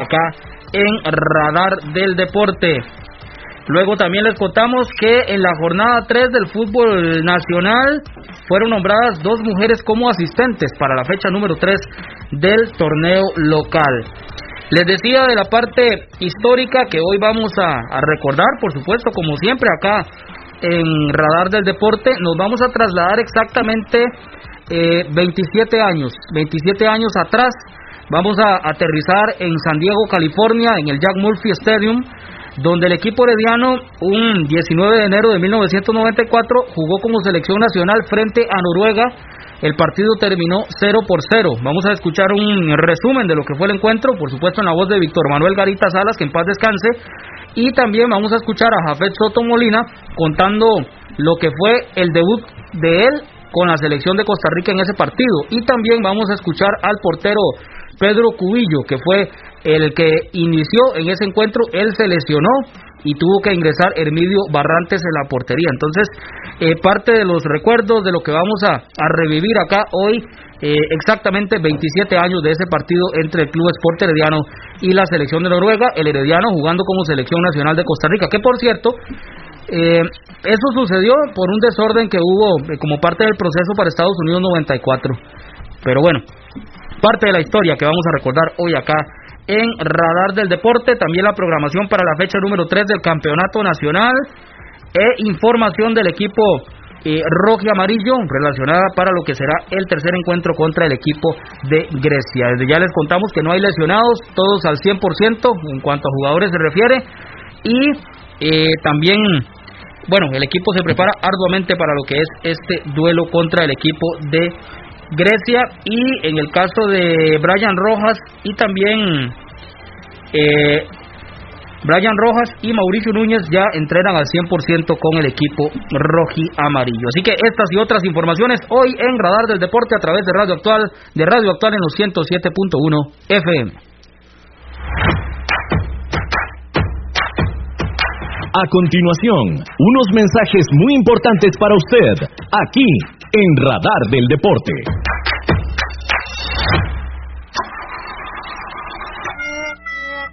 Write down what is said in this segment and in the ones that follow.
acá en Radar del Deporte. Luego también les contamos que en la jornada 3 del fútbol nacional fueron nombradas dos mujeres como asistentes para la fecha número 3 del torneo local. Les decía de la parte histórica que hoy vamos a, recordar, por supuesto, como siempre acá en Radar del Deporte, nos vamos a trasladar exactamente 27 eh, años, 27 años atrás Vamos a aterrizar en San Diego, California, en el Jack Murphy Stadium, donde el equipo herediano, un 19 de enero de 1994, jugó como selección nacional frente a Noruega. El partido terminó 0 por 0. Vamos a escuchar un resumen de lo que fue el encuentro, por supuesto en la voz de Víctor Manuel Garita Salas, que en paz descanse. Y también vamos a escuchar a Jafet Soto Molina contando lo que fue el debut de él con la selección de Costa Rica en ese partido. Y también vamos a escuchar al portero Pedro Cubillo, que fue el que inició en ese encuentro, él se lesionó y tuvo que ingresar Hermidio Barrantes en la portería. Entonces, eh, parte de los recuerdos de lo que vamos a, revivir acá hoy, eh, exactamente 27 años de ese partido entre el Club Sport Herediano y la selección de Noruega, el Herediano jugando como selección nacional de Costa Rica, que por cierto, eh, eso sucedió por un desorden que hubo como parte del proceso para Estados Unidos 94. Pero bueno, parte de la historia que vamos a recordar hoy acá en Radar del Deporte, también la programación para la fecha número 3 del Campeonato Nacional e información del equipo eh, rojo y amarillo relacionada para lo que será el tercer encuentro contra el equipo de Grecia. Desde ya les contamos que no hay lesionados, todos al 100% en cuanto a jugadores se refiere y eh, también bueno, el equipo se prepara arduamente para lo que es este duelo contra el equipo de Grecia y en el caso de Brian Rojas y también eh, Brian Rojas y Mauricio Núñez ya entrenan al 100% con el equipo roji amarillo. Así que estas y otras informaciones hoy en Radar del Deporte a través de Radio Actual, de Radio Actual en los 107.1 FM. A continuación, unos mensajes muy importantes para usted, aquí en Radar del Deporte.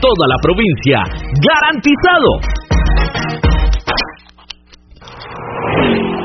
toda la provincia ¡Garantizado!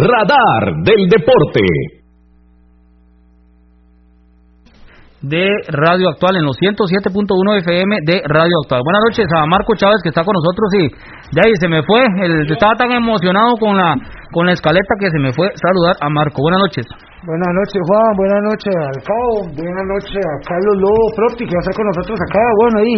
Radar del Deporte. De Radio Actual en los 107.1 FM de Radio Actual. Buenas noches a Marco Chávez que está con nosotros y de ahí se me fue, el, estaba tan emocionado con la con la escaleta que se me fue saludar a Marco. Buenas noches. Buenas noches Juan, buenas noches al Cabo, buenas noches a Carlos Lobo Propti que va a estar con nosotros acá. Bueno, ahí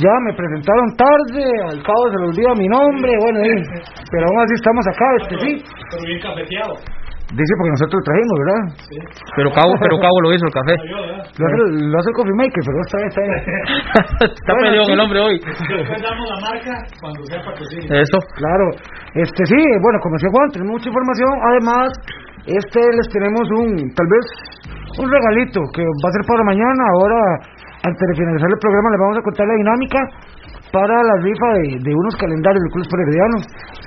ya me presentaron tarde, al Cabo se le olvida mi nombre, bueno, ahí, pero aún así estamos acá, este sí. Pero bien cafeteado. Dice porque nosotros lo trajimos, ¿verdad? Sí. Pero Cabo, pero Cabo lo hizo el café. Lo hace, lo hace el coffee maker, pero está bien, está bien. está bueno, peleado sí. el hombre hoy. Después damos la marca cuando sea patrocinio. Eso. Claro. Este sí, bueno, como decía Juan, tenemos mucha información. Además, este les tenemos un, tal vez, un regalito que va a ser para mañana. Ahora, antes de finalizar el programa, les vamos a contar la dinámica para la rifa de, de unos calendarios del Club Herediano.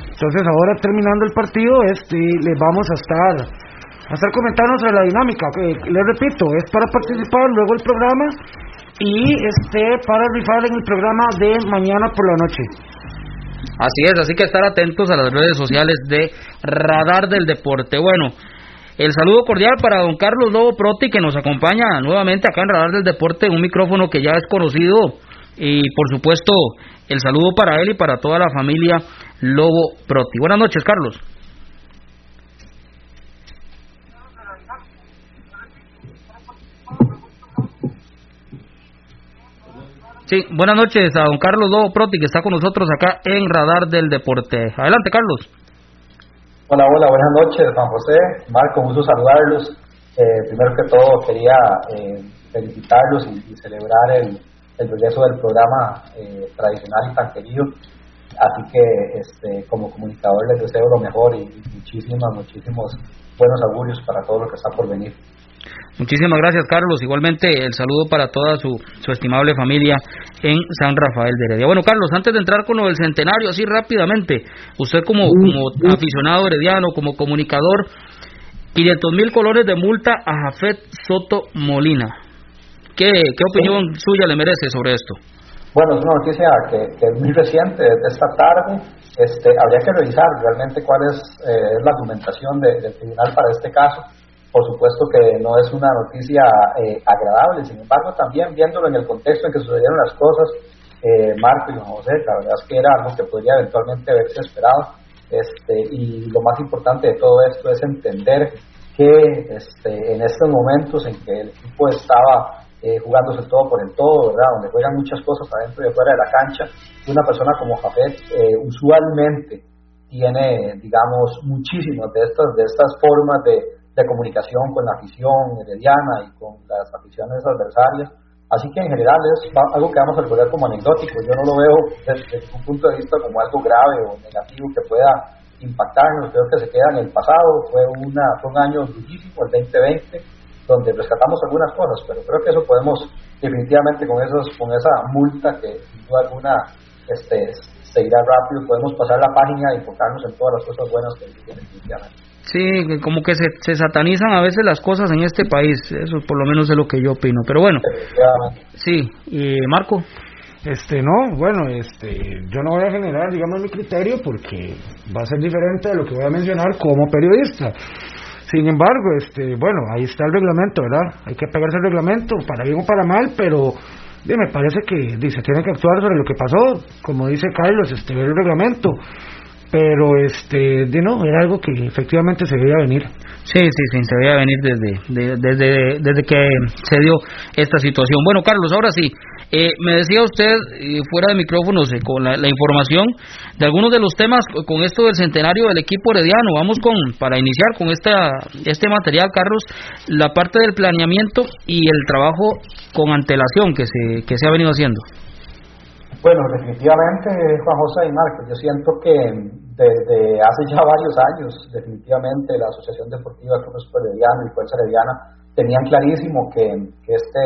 Entonces ahora terminando el partido, este, les vamos a estar a estar comentando sobre la dinámica. Que, les repito, es para participar luego el programa y este para rifar en el programa de mañana por la noche. Así es, así que estar atentos a las redes sociales de Radar del Deporte. Bueno, el saludo cordial para don Carlos Lobo Proti que nos acompaña nuevamente acá en Radar del Deporte, un micrófono que ya es conocido y por supuesto el saludo para él y para toda la familia Lobo Proti. Buenas noches, Carlos. Sí, buenas noches a don Carlos Lobo Proti que está con nosotros acá en Radar del Deporte. Adelante, Carlos. Hola, hola, buenas noches, Juan José. Marco, gusto saludarlos. Eh, primero que todo, quería eh, felicitarlos y, y celebrar el, el regreso del programa eh, tradicional y tan querido. Así que este, como comunicador les deseo lo mejor y, y muchísimas, muchísimos buenos augurios para todo lo que está por venir. Muchísimas gracias, Carlos. Igualmente, el saludo para toda su, su estimable familia en San Rafael de Heredia. Bueno, Carlos, antes de entrar con lo del centenario, así rápidamente, usted como, como aficionado herediano, como comunicador, 500 mil colores de multa a Jafet Soto Molina. ¿Qué, qué opinión sí. suya le merece sobre esto? Bueno, es una noticia que, que es muy reciente, de esta tarde. Este, habría que revisar realmente cuál es, eh, la argumentación de, del tribunal para este caso. Por supuesto que no es una noticia eh, agradable, sin embargo, también viéndolo en el contexto en que sucedieron las cosas, eh, Marco y José, la verdad es que era algo que podría eventualmente haberse esperado. Este, y lo más importante de todo esto es entender que este, en estos momentos en que el equipo estaba eh, jugándose todo por el todo, ¿verdad? Donde juegan muchas cosas adentro y afuera de la cancha. Una persona como Jafet eh, usualmente tiene, digamos, muchísimas de estas, de estas formas de, de comunicación con la afición herediana y con las aficiones adversarias. Así que en general es algo que vamos a recordar como anecdótico. Yo no lo veo desde, desde un punto de vista como algo grave o negativo que pueda impactarnos. Creo que se queda en el pasado. Fue, una, fue un año durísimo, el 2020 donde rescatamos algunas cosas, pero creo que eso podemos definitivamente con esos con esa multa que sin duda alguna este, se irá rápido, podemos pasar la página y enfocarnos en todas las cosas buenas que tiene definitivamente. Sí, como que se, se satanizan a veces las cosas en este país, eso por lo menos es lo que yo opino, pero bueno. Sí, y Marco. Este, no, bueno, este, yo no voy a generar, digamos, mi criterio porque va a ser diferente de lo que voy a mencionar como periodista. Sin embargo, este, bueno, ahí está el reglamento, ¿verdad? Hay que pegarse al reglamento, para bien o para mal, pero me parece que dice, tiene que actuar sobre lo que pasó, como dice Carlos, este, ver el reglamento. Pero, este, de no, era algo que efectivamente se veía venir. Sí, sí, sí, se veía venir desde, de, desde, desde que se dio esta situación. Bueno, Carlos, ahora sí, eh, me decía usted, fuera de micrófonos, eh, con la, información de algunos de los temas con esto del centenario del equipo herediano. Vamos con, para iniciar con esta, este material, Carlos, la parte del planeamiento y el trabajo con antelación que se, que se ha venido haciendo. Bueno, definitivamente, Juan José y Marcos, yo siento que desde hace ya varios años, definitivamente la Asociación Deportiva Club Herediano y Fuerza Herediana tenían clarísimo que, este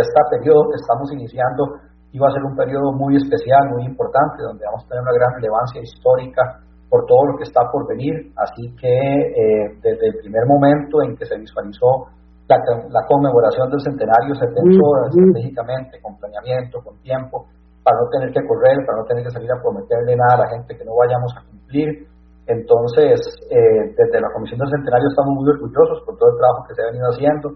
este periodo que estamos iniciando iba a ser un periodo muy especial, muy importante, donde vamos a tener una gran relevancia histórica por todo lo que está por venir. Así que eh, desde el primer momento en que se visualizó la, la conmemoración del centenario, se pensó estratégicamente, con planeamiento, con tiempo, para no tener que correr, para no tener que salir a prometerle nada a la gente que no vayamos a cumplir. Entonces, eh, desde la Comisión del Centenario estamos muy orgullosos por todo el trabajo que se ha venido haciendo,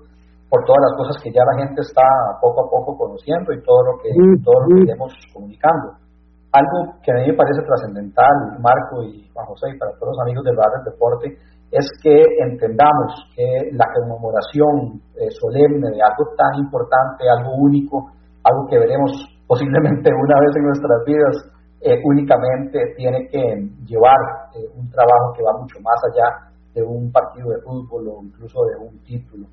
por todas las cosas que ya la gente está poco a poco conociendo y todo lo que, todo lo que iremos comunicando. Algo que a mí me parece trascendental, Marco y Juan José, y para todos los amigos del barrio del deporte, es que entendamos que la conmemoración eh, solemne de algo tan importante, algo único, algo que veremos posiblemente una vez en nuestras vidas, eh, únicamente tiene que llevar eh, un trabajo que va mucho más allá de un partido de fútbol o incluso de un título.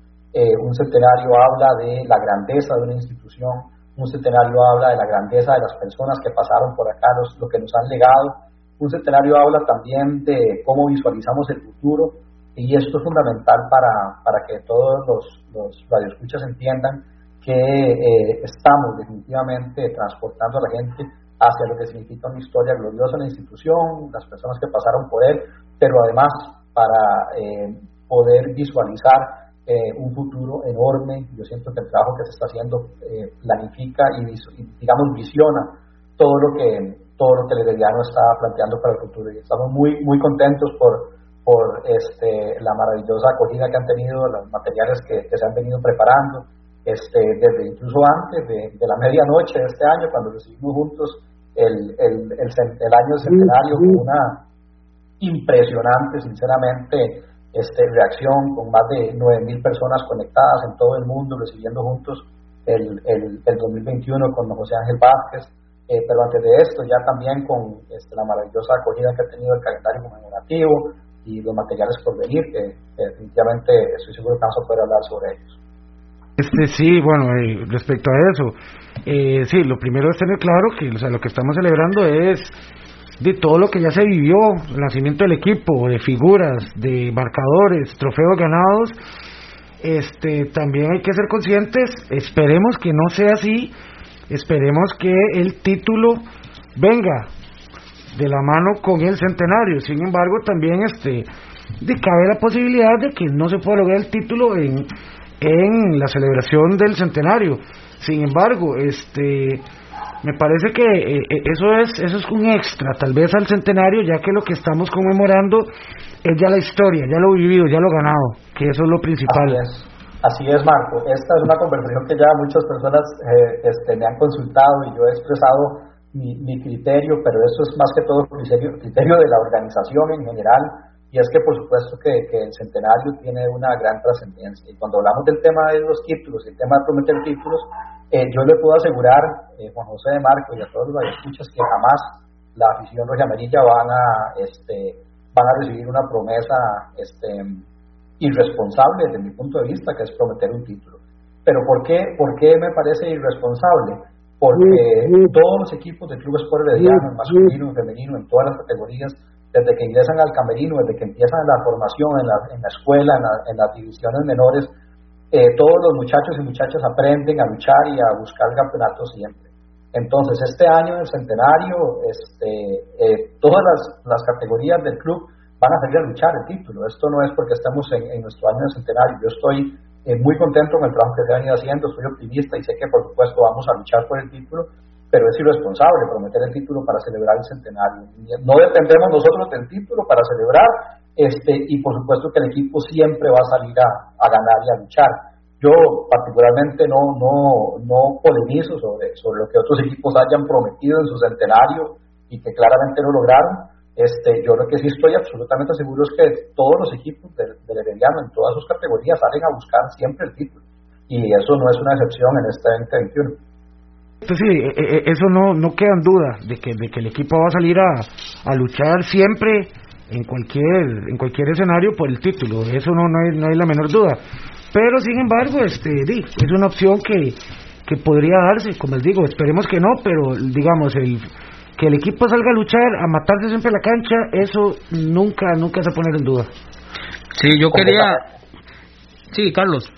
Un centenario habla de la grandeza de una institución, un centenario habla de la grandeza de las personas que pasaron por acá, los, lo que nos han legado. Un centenario habla también de cómo visualizamos el futuro y esto es fundamental para, para que todos los, los radioescuchas entiendan que eh, estamos definitivamente transportando a la gente hacia lo que significa una historia gloriosa en la institución, las personas que pasaron por él, pero además para eh, poder visualizar eh, un futuro enorme. Yo siento que el trabajo que se está haciendo eh, planifica y, digamos, visiona todo lo que todo lo que el Herediano está planteando para el futuro. Y estamos muy, muy contentos por, por este, la maravillosa acogida que han tenido, los materiales que, se han venido preparando, este, desde incluso antes de, la medianoche de este año, cuando recibimos juntos el, el, el, el año centenario con una impresionante, sinceramente, este, reacción con más de 9.000 personas conectadas en todo el mundo, recibiendo juntos el, el, 2021 con José Ángel Vázquez. Eh, pero antes de esto, ya también con este, la maravillosa acogida que ha tenido el calendario conmemorativo y los materiales por venir, que, definitivamente estoy seguro que vamos a poder hablar sobre ellos. Este sí, bueno, eh, respecto a eso, eh, sí, lo primero es tener claro que o sea, lo que estamos celebrando es de todo lo que ya se vivió, el nacimiento del equipo, de figuras, de marcadores, trofeos ganados, este, también hay que ser conscientes, esperemos que no sea así, esperemos que el título venga de la mano con el centenario, sin embargo también este, de cabe la posibilidad de que no se pueda lograr el título en, en la celebración del centenario, sin embargo, este me parece que eh, eh, eso es eso es un extra, tal vez al centenario, ya que lo que estamos conmemorando es ya la historia, ya lo vivido, ya lo ganado, que eso es lo principal. Así es, Marco. Esta es una conversación que ya muchas personas eh, este, me han consultado y yo he expresado mi, mi criterio, pero eso es más que todo criterio, criterio de la organización en general y es que por supuesto que, el centenario tiene una gran trascendencia. Y cuando hablamos del tema de los títulos, el tema de prometer títulos, eh, yo le puedo asegurar, eh, Juan José de Marco y a todos los escuchas que jamás la afición roja amarilla van a, este, van a recibir una promesa este, irresponsable desde mi punto de vista, que es prometer un título. Pero ¿por qué, por qué me parece irresponsable? Porque todos los equipos del Club Sport Herediano, masculino, femenino, en todas las categorías, desde que ingresan al camerino, desde que empiezan la formación en la, la escuela, en, las divisiones menores, eh, todos los muchachos y muchachas aprenden a luchar y a buscar el campeonato siempre. Entonces, este año del centenario, este, eh, todas las, las, categorías del club van a salir a luchar el título. Esto no es porque estamos en, nuestro año del centenario. Yo estoy eh, muy contento con el trabajo que se ha venido haciendo, soy optimista y sé que, por supuesto, vamos a luchar por el título pero es irresponsable prometer el título para celebrar el centenario. No dependemos nosotros del título para celebrar, este, y por supuesto que el equipo siempre va a salir a, ganar y a luchar. Yo particularmente no, no, no polemizo sobre, sobre lo que otros equipos hayan prometido en su centenario y que claramente no lograron. Este, yo lo que sí estoy absolutamente seguro es que todos los equipos del, del en todas sus categorías salen a buscar siempre el título. Y eso no es una excepción en este 2021. Entonces, sí, e, e, eso no, no queda en duda de que, de que el equipo va a salir a, a luchar siempre en cualquier en cualquier escenario por el título, eso no, no, hay, no hay la menor duda. Pero sin embargo, este es una opción que, que podría darse, como les digo, esperemos que no, pero digamos el que el equipo salga a luchar, a matarse siempre en la cancha, eso nunca nunca se pone en duda. Sí, yo quería Sí, Carlos.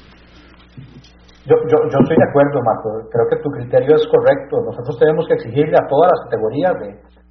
Yo, yo, yo estoy de acuerdo, Marco. Creo que tu criterio es correcto. Nosotros tenemos que exigirle a todas las categorías de,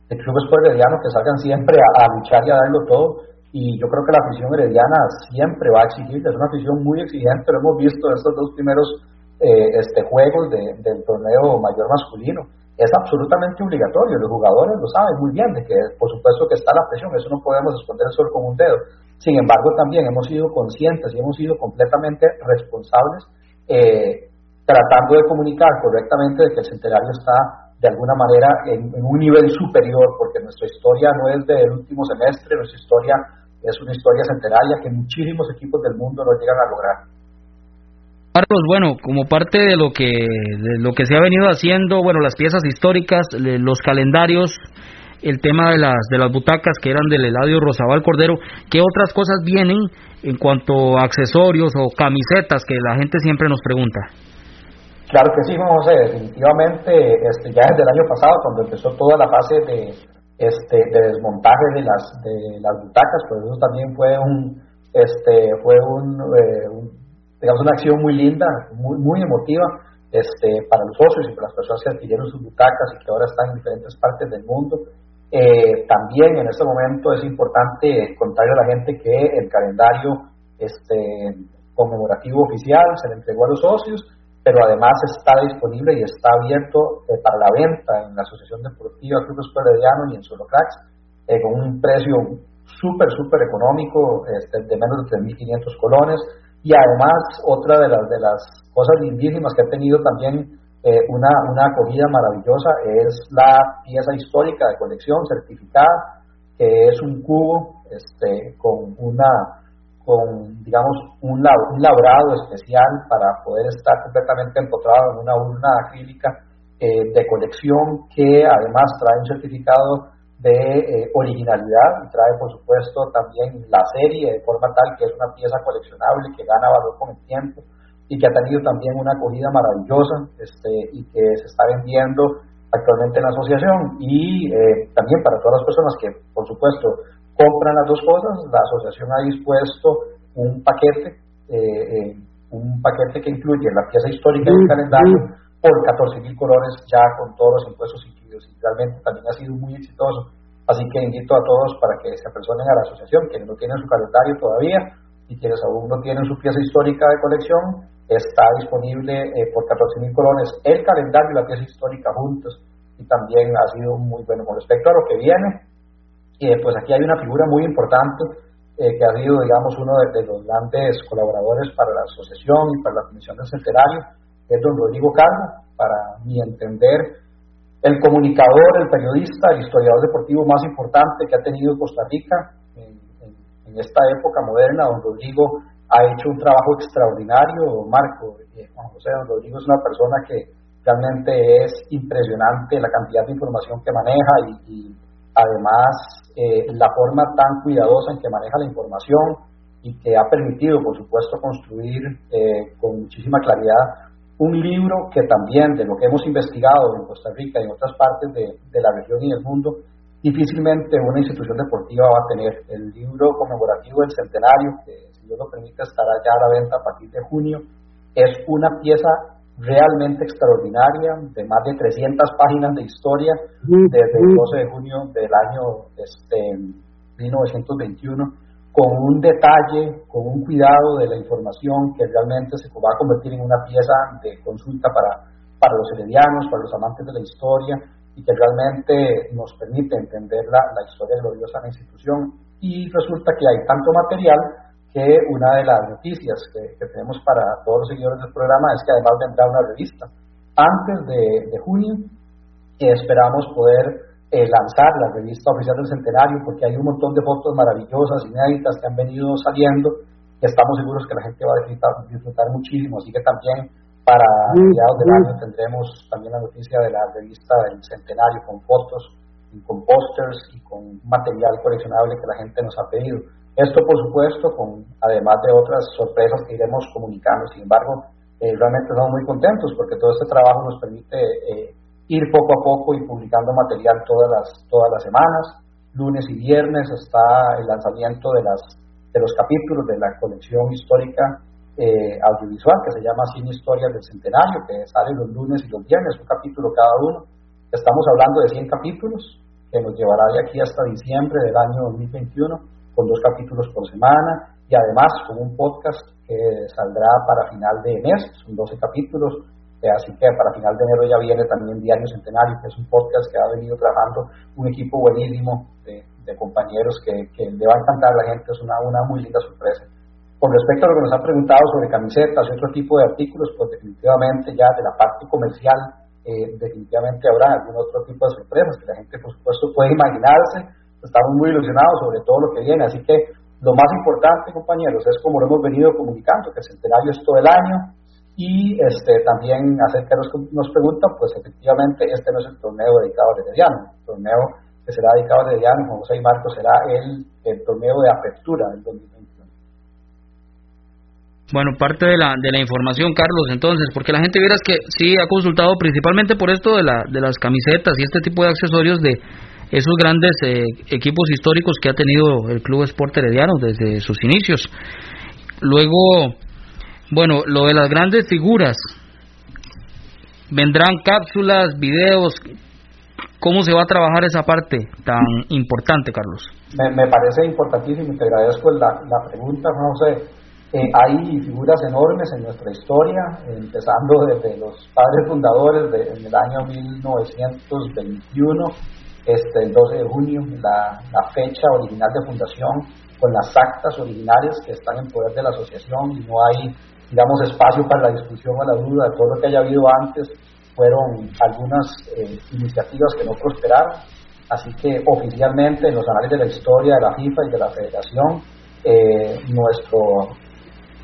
de clubes heredianos que salgan siempre a, luchar y a darlo todo. Y yo creo que la afición herediana siempre va a exigir. Es una afición muy exigente. Lo hemos visto en estos dos primeros eh, este, juegos del torneo mayor masculino. es absolutamente obligatorio. Los jugadores lo saben muy bien, de que por supuesto que está la presión, eso no podemos esconder solo con un dedo. Sin embargo, también hemos sido conscientes y hemos sido completamente responsables eh, tratando de comunicar correctamente de que el centenario está de alguna manera en, un nivel superior, porque nuestra historia no es del último semestre, nuestra historia es una historia centenaria que muchísimos equipos del mundo no llegan a lograr. Carlos, bueno, como parte de lo que de lo que se ha venido haciendo, bueno, las piezas históricas, los calendarios, el tema de las de las butacas que eran del Eladio Rosabal Cordero, ¿qué otras cosas vienen en cuanto a accesorios o camisetas que la gente siempre nos pregunta? Claro que sí, José, definitivamente, este, ya desde el año pasado, cuando empezó toda la fase de, este, de desmontaje de las, de las butacas, pues eso también fue un, este, fue un, eh, un digamos, una acción muy linda, muy, muy emotiva este, para los socios y para las personas que adquirieron sus butacas y que ahora están en diferentes partes del mundo. Eh, también en este momento es importante contarle a la gente que el calendario este, conmemorativo oficial se le entregó a los socios, pero además está disponible y está abierto eh, para la venta en la Asociación Deportiva Club Herediano y en Solocrax eh, con un precio súper, súper económico, este, de menos de 3.500 colones. Y además, otra de las, de las cosas lindísimas que ha tenido también eh, una, una acogida maravillosa es la pieza histórica de colección certificada, que es un cubo este, con una con digamos un, un labrado especial para poder estar completamente empotrado en una urna acrílica eh, de colección que además trae un certificado de eh, originalidad y trae por supuesto también la serie de forma tal que es una pieza coleccionable que gana valor con el tiempo y que ha tenido también una acogida maravillosa este, y que se está vendiendo actualmente en la asociación y eh, también para todas las personas que por supuesto compran las dos cosas la asociación ha dispuesto un paquete eh, un paquete que incluye la pieza histórica del calendario por 14 mil colores ya con todos los impuestos incluidos y realmente también ha sido muy exitoso. Así que invito a todos para que se apersonen a la asociación, quienes no tienen su calendario todavía y quienes aún no tienen su pieza histórica de colección, está disponible eh, por 14 mil colores el calendario y la pieza histórica juntos y también ha sido muy bueno. Con respecto a lo que viene, eh, pues aquí hay una figura muy importante eh, que ha sido, digamos, uno de, los grandes colaboradores para la asociación y para la Comisión del Centenario, es don Rodrigo Calvo, para mi entender, el comunicador, el periodista, el historiador deportivo más importante que ha tenido Costa Rica en, esta época moderna. Don Rodrigo ha hecho un trabajo extraordinario, Marco. Eh, Juan José, Rodrigo es una persona que realmente es impresionante la cantidad de información que maneja y, además eh, la forma tan cuidadosa en que maneja la información y que ha permitido, por supuesto, construir eh, con muchísima claridad un libro que también, de lo que hemos investigado en Costa Rica y en otras partes de, la región y del mundo, difícilmente una institución deportiva va a tener. El libro conmemorativo del centenario, que Dios lo permite estará ya a la venta a partir de junio, es una pieza realmente extraordinaria, de más de 300 páginas de historia, desde el 12 de junio del año este, 1921 con un detalle, con un cuidado de la información que realmente se va a convertir en una pieza de consulta para, para los heredianos, para los amantes de la historia y que realmente nos permite entender la, la historia gloriosa de la institución. Y resulta que hay tanto material que una de las noticias que, tenemos para todos los seguidores del programa es que además vendrá una revista. Antes de, de junio esperamos poder eh, lanzar la revista oficial del centenario porque hay un montón de fotos maravillosas, inéditas que han venido saliendo y estamos seguros que la gente va a disfrutar, disfrutar muchísimo. Así que también para mediados del año tendremos también la noticia de la revista del centenario con fotos y con pósters y con material coleccionable que la gente nos ha pedido. Esto, por supuesto, con además de otras sorpresas que iremos comunicando. Sin embargo, eh, realmente estamos muy contentos porque todo este trabajo nos permite eh, ir poco a poco y publicando material todas las, todas las semanas. Lunes y viernes está el lanzamiento de, las, de los capítulos de la colección histórica eh, audiovisual que se llama Cine Historias del Centenario, que sale los lunes y los viernes, un capítulo cada uno. Estamos hablando de 100 capítulos, que nos llevará de aquí hasta diciembre del año 2021, con dos capítulos por semana y además con un podcast que saldrá para final de mes, son 12 capítulos Eh, así que para final de enero ya viene también Diario Centenario, que es un podcast que ha venido trabajando un equipo buenísimo de, compañeros que, le va a encantar a la gente, es una, una muy linda sorpresa. Con respecto a lo que nos han preguntado sobre camisetas y otro tipo de artículos, pues definitivamente ya de la parte comercial, eh, definitivamente habrá algún otro tipo de sorpresas que la gente por supuesto puede imaginarse. Estamos muy ilusionados sobre todo lo que viene, así que lo más importante, compañeros, es como lo hemos venido comunicando, que el centenario es todo el año, y este, también acerca de los que nos preguntan, pues efectivamente este no es el torneo dedicado a Herediano. El torneo que será dedicado a Herediano, José y Marco, será el, el torneo de apertura del 2021. Bueno, parte de la, de la información, Carlos, entonces, porque la gente verás que sí ha consultado principalmente por esto de, la, de las camisetas y este tipo de accesorios de esos grandes eh, equipos históricos que ha tenido el Club Sport Herediano desde sus inicios. Luego, bueno, lo de las grandes figuras. Vendrán cápsulas, videos. ¿Cómo se va a trabajar esa parte tan importante, Carlos? Me, parece importantísimo y te agradezco la, la pregunta, José. Eh, hay figuras enormes en nuestra historia, empezando desde los padres fundadores de, en el año 1921, este, el 12 de junio, la, fecha original de fundación, con las actas originales que están en poder de la asociación y no hay digamos, espacio para la discusión o la duda todo lo que haya habido antes, fueron algunas eh, iniciativas que no prosperaron. Así que oficialmente en los análisis de la historia de la FIFA y de la Federación, eh, nuestro,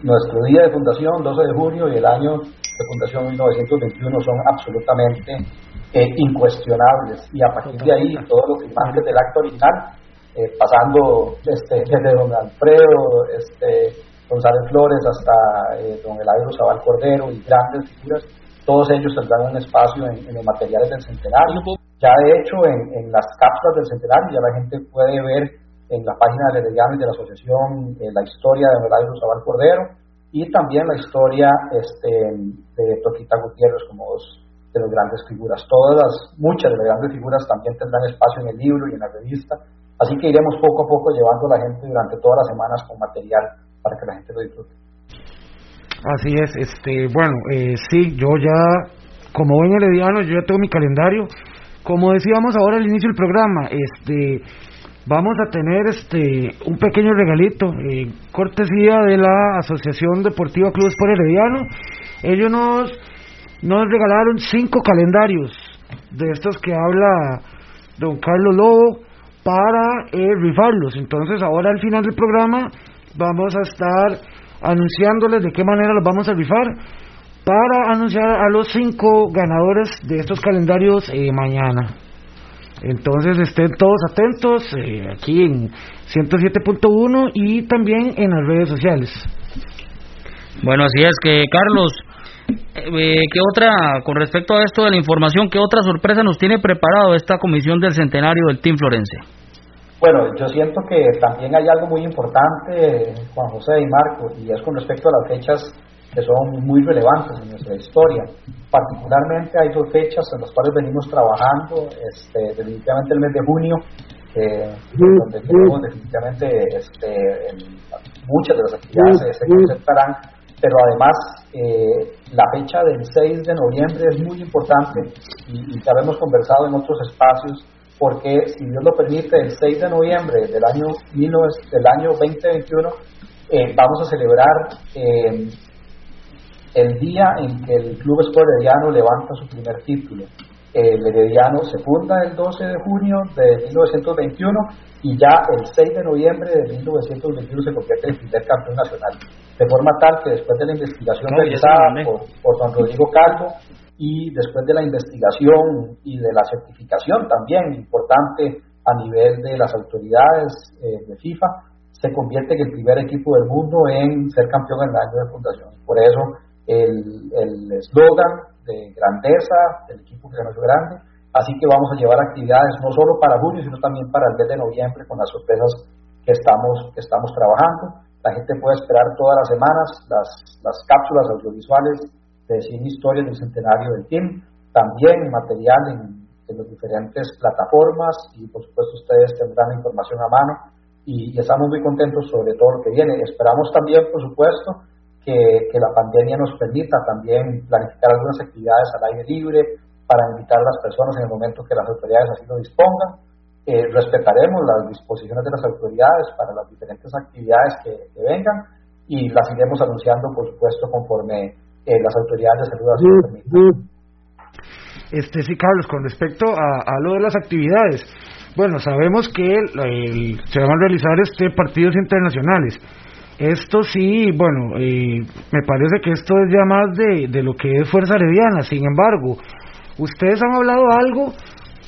nuestro día de fundación, 12 de junio, y el año de fundación 1921 son absolutamente eh, incuestionables. Y a partir de ahí, todos los firmantes del acto original, pasando este, desde don Alfredo, este, González Flores hasta eh, don Eladio Zabal Cordero y grandes figuras, todos ellos tendrán un espacio en, los materiales del centenario. Ya de hecho en, las cápsulas del centenario ya la gente puede ver en la página de Herediano y de la asociación eh, la historia de don Eladio Zabal Cordero y también la historia este, de Toquita Gutiérrez como dos de las grandes figuras. Todas las, muchas de las grandes figuras también tendrán espacio en el libro y en la revista. Así que iremos poco a poco llevando a la gente durante todas las semanas con material para que la gente lo disfrute. Así es, este, bueno, eh, sí, yo ya, como buen herediano, yo ya tengo mi calendario. Como decíamos ahora al inicio del programa, este, vamos a tener este un pequeño regalito, eh, cortesía de la Asociación Deportiva Clubes por Herediano. Ellos nos, nos regalaron cinco calendarios de estos que habla don Carlos Lobo para eh, rifarlos. Entonces, ahora al final del programa vamos a estar anunciándoles de qué manera los vamos a rifar para anunciar a los cinco ganadores de estos calendarios eh, mañana. Entonces estén todos atentos eh, aquí en 107.1 y también en las redes sociales. Bueno, así es que Carlos, eh, ¿qué otra, con respecto a esto de la información, qué otra sorpresa nos tiene preparado esta comisión del centenario del Team Florense? Bueno, yo siento que también hay algo muy importante, Juan José y Marco, y es con respecto a las fechas que son muy relevantes en nuestra historia. Particularmente hay dos fechas en las cuales venimos trabajando, este, definitivamente el mes de junio, eh, donde tenemos definitivamente este, muchas de las actividades se concentrarán, pero además eh, la fecha del 6 de noviembre es muy importante y, y ya hemos conversado en otros espacios porque si Dios lo permite, el 6 de noviembre del año, del año 2021 eh, vamos a celebrar eh, el día en que el Club Sport Herediano levanta su primer título. El Herediano se funda el 12 de junio de 1921 y ya el 6 de noviembre de 1921 se convierte en el primer campeón nacional. De forma tal que después de la investigación realizada por, por don Rodrigo Calvo, y después de la investigación y de la certificación también importante a nivel de las autoridades eh, de FIFA, se convierte en el primer equipo del mundo en ser campeón en el año de fundación. Por eso el eslogan de grandeza del equipo que ganó grande, así que vamos a llevar actividades no solo para junio, sino también para el mes de noviembre con las sorpresas que estamos, que estamos trabajando. La gente puede esperar todas las semanas las, las cápsulas audiovisuales de cine historias del centenario del team, también material en, las diferentes plataformas y por supuesto ustedes tendrán información a mano y, estamos muy contentos sobre todo lo que viene. Esperamos también, por supuesto, que, que, la pandemia nos permita también planificar algunas actividades al aire libre para invitar a las personas en el momento que las autoridades así lo dispongan. Eh, respetaremos las disposiciones de las autoridades para las diferentes actividades que, vengan y las iremos anunciando, por supuesto, conforme eh, las autoridades de salud así lo permitan. Este, sí, Carlos, con respecto a, a lo de las actividades, bueno, sabemos que se van a realizar este partidos internacionales. Esto sí, bueno, eh, me parece que esto es ya más de, de lo que es Fuerza Herediana. Sin embargo, ustedes han hablado algo,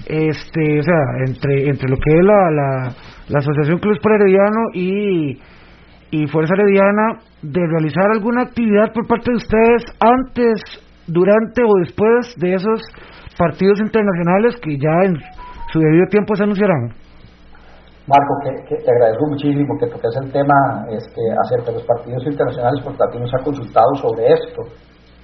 este, o sea, entre entre lo que es la, la, la Asociación Club Herediano y, y Fuerza Herediana, de realizar alguna actividad por parte de ustedes antes, durante o después de esos partidos internacionales que ya en su debido tiempo se anunciarán. Marco, que, te agradezco muchísimo que toques el tema este, acerca de los partidos internacionales, porque también nos ha consultado sobre esto.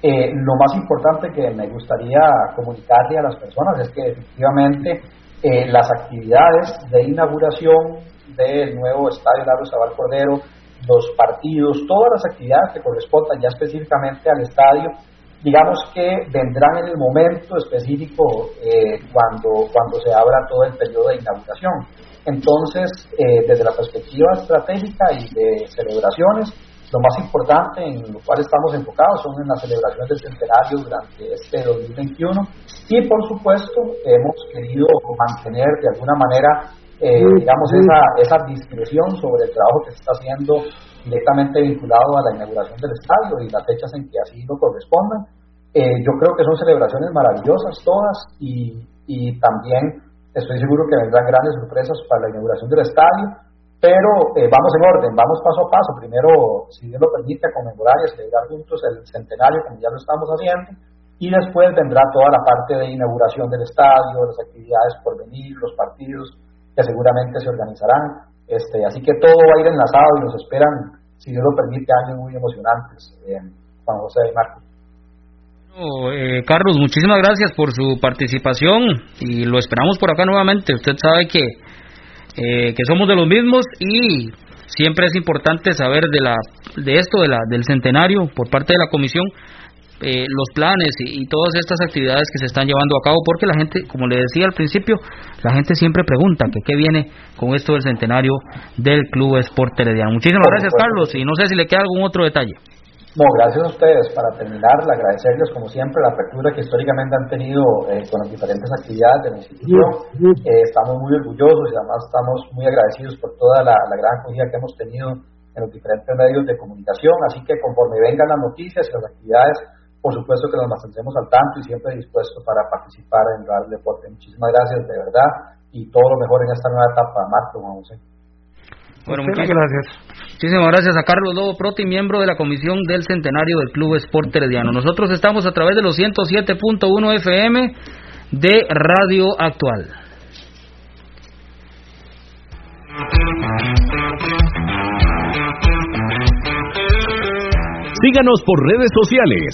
Eh, lo más importante que me gustaría comunicarle a las personas es que efectivamente eh, las actividades de inauguración del nuevo estadio Laro Sabal Cordero, los partidos, todas las actividades que correspondan ya específicamente al estadio, digamos que vendrán en el momento específico eh, cuando, cuando se abra todo el periodo de inauguración. Entonces, eh, desde la perspectiva estratégica y de celebraciones, lo más importante en lo cual estamos enfocados son las celebraciones del centenario durante este 2021 y por supuesto hemos querido mantener de alguna manera eh, digamos esa, esa discreción sobre el trabajo que se está haciendo directamente vinculado a la inauguración del estadio y las fechas en que así lo correspondan. Eh, yo creo que son celebraciones maravillosas todas y, y también estoy seguro que vendrán grandes sorpresas para la inauguración del estadio, pero eh, vamos en orden, vamos paso a paso. Primero, si Dios lo permite, a conmemorar y a celebrar juntos el centenario, como ya lo estamos haciendo, y después vendrá toda la parte de inauguración del estadio, las actividades por venir, los partidos que seguramente se organizarán. Este, así que todo va a ir enlazado y nos esperan, si Dios lo permite, años muy emocionantes, eh, Juan José y Marco. Eh, Carlos, muchísimas gracias por su participación y lo esperamos por acá nuevamente. Usted sabe que, eh, que somos de los mismos y siempre es importante saber de, la, de esto, de la, del centenario por parte de la comisión, eh, los planes y, todas estas actividades que se están llevando a cabo, porque la gente, como le decía al principio, la gente siempre pregunta que qué viene con esto del centenario del Club Sport Herediano. Muchísimas gracias, Carlos, y no sé si le queda algún otro detalle. No, gracias a ustedes. Para terminar, agradecerles como siempre la apertura que históricamente han tenido eh, con las diferentes actividades de la institución. Eh, estamos muy orgullosos y además estamos muy agradecidos por toda la, gran acogida que hemos tenido en los diferentes medios de comunicación. Así que conforme vengan las noticias y las actividades, por supuesto que nos mantendremos al tanto y siempre dispuestos para participar en el Deporte. Muchísimas gracias de verdad y todo lo mejor en esta nueva etapa. Marco, José. Bueno, muchas gracias. Muchísimas gracias a Carlos Lobo Proti, miembro de la Comisión del Centenario del Club Sport Herediano. Nosotros estamos a través de los 107.1 FM de Radio Actual. Síganos por redes sociales,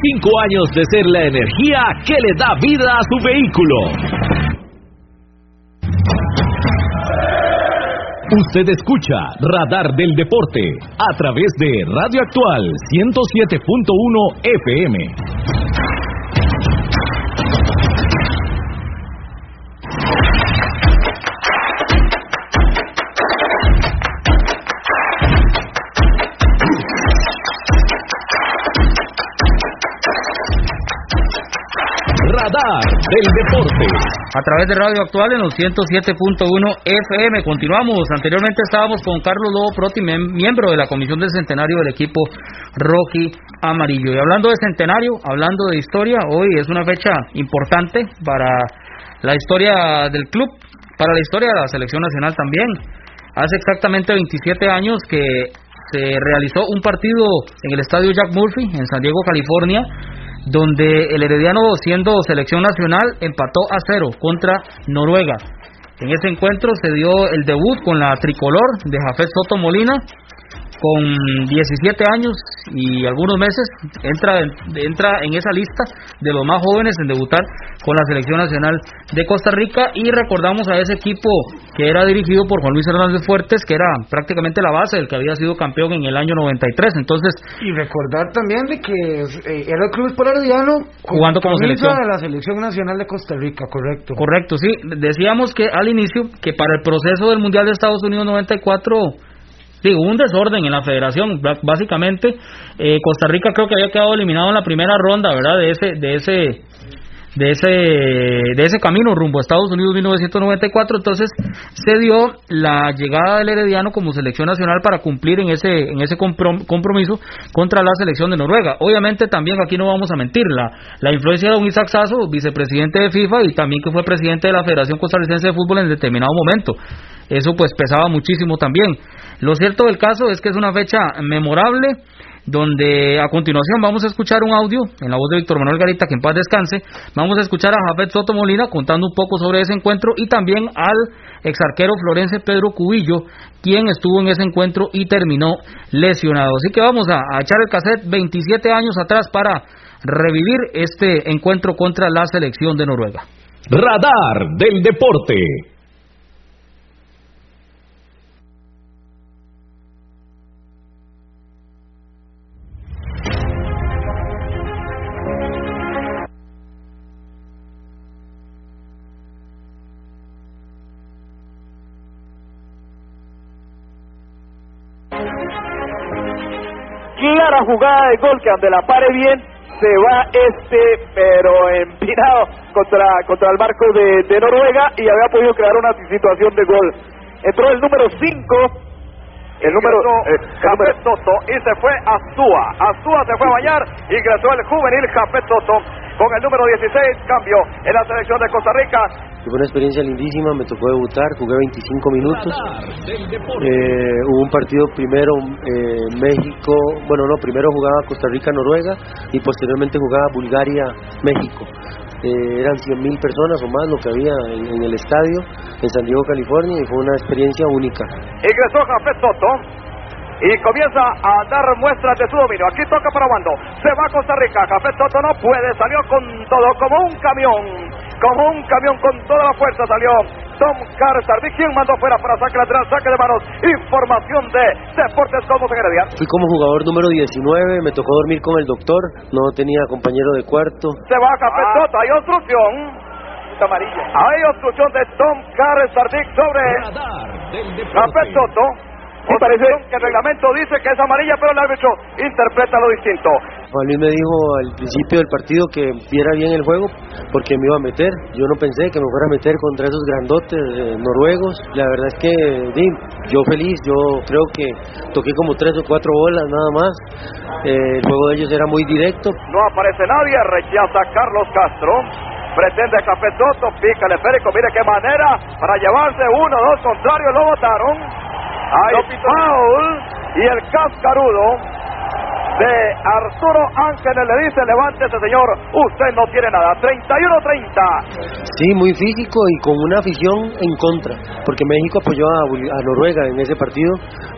años de ser la energía que le da vida a su vehículo. Usted escucha Radar del Deporte a través de Radio Actual 107.1 FM. Radar del Deporte. A través de Radio Actual en los 107.1 FM. Continuamos. Anteriormente estábamos con Carlos Lobo Proti, miembro de la Comisión del Centenario del equipo Rocky Amarillo. Y hablando de centenario, hablando de historia, hoy es una fecha importante para la historia del club, para la historia de la selección nacional también. Hace exactamente 27 años que se realizó un partido en el estadio Jack Murphy en San Diego, California donde el Herediano, siendo selección nacional, empató a cero contra Noruega. En ese encuentro se dio el debut con la tricolor de Jafet Soto Molina, con 17 años y algunos meses, entra, entra en esa lista de los más jóvenes en debutar con la selección nacional de Costa Rica y recordamos a ese equipo que era dirigido por Juan Luis Hernández Fuertes, que era prácticamente la base del que había sido campeón en el año 93. Entonces, y recordar también de que eh, era el club Herediano jugando como selección de la selección nacional de Costa Rica, correcto. Correcto, sí. Decíamos que al inicio que para el proceso del Mundial de Estados Unidos 94 digo, un desorden en la federación, básicamente. Eh, Costa Rica creo que había quedado eliminado en la primera ronda, ¿verdad? De ese, de ese, de ese, de ese camino rumbo a Estados Unidos 1994. Entonces se dio la llegada del Herediano como selección nacional para cumplir en ese, en ese compromiso contra la selección de Noruega. Obviamente también aquí no vamos a mentir, la, la influencia de don Isaac Sasso, vicepresidente de FIFA y también que fue presidente de la Federación Costarricense de Fútbol en determinado momento. Eso pues pesaba muchísimo también. Lo cierto del caso es que es una fecha memorable donde a continuación vamos a escuchar un audio en la voz de Víctor Manuel Garita, que en paz descanse. Vamos a escuchar a Jafet Soto Molina contando un poco sobre ese encuentro y también al exarquero florense Pedro Cubillo, quien estuvo en ese encuentro y terminó lesionado. Así que vamos a, a echar el cassette 27 años atrás para revivir este encuentro contra la selección de Noruega. Radar del Deporte. Jugada de gol que donde la pare bien se va este pero empinado contra contra el barco de, de Noruega y había podido crear una situación de gol. Entró el número 5 el número, eh, Jafet Soto y se fue Azúa. Azúa se fue a bañar, ingresó el juvenil Jafet Soto con el número 16, cambio en la selección de Costa Rica. Fue una experiencia lindísima, me tocó debutar, jugué 25 minutos. Eh, hubo un partido primero eh, México, bueno no, primero jugaba Costa Rica-Noruega y posteriormente jugaba Bulgaria-México. Eh, eran 100.000 personas o más lo que había en, el estadio en San Diego, California y fue una experiencia única. Ingresó Jafet Soto y comienza a dar muestras de su dominio. Aquí toca para Wando. Se va a Costa Rica. Jafet Soto no puede. Salió con todo, como un camión. Como un camión con toda la fuerza salió Tom Carter. ¿Quién mandó fuera para saque lateral, saque de manos? Información de Deportes como Heredia. Fui como jugador número 19. Me tocó dormir con el doctor. No tenía compañero de cuarto. Se va Jafet ah. Soto. Hay obstrucción. Amarilla. Hay obstrucción de Tom Carter sobre Jafet Soto. Me parece que el reglamento dice que es amarilla, pero el árbitro interpreta lo distinto. Juan Luis me dijo al principio del partido que viera bien el juego porque me iba a meter. Yo no pensé que me fuera a meter contra esos grandotes eh, noruegos. La verdad es que di, yo feliz, yo creo que toqué como tres o cuatro bolas nada más. Eh, el juego de ellos era muy directo. No aparece nadie, rechaza Carlos Castro. Pretende Café Soto, pica el esférico, mire qué manera para llevarse uno, dos contrarios, lo votaron. Hay foul y el cascarudo de Arturo Ángeles le dice, levántese señor, usted no tiene nada, 31-30. Sí, muy físico y con una afición en contra, porque México apoyó a, a Noruega en ese partido,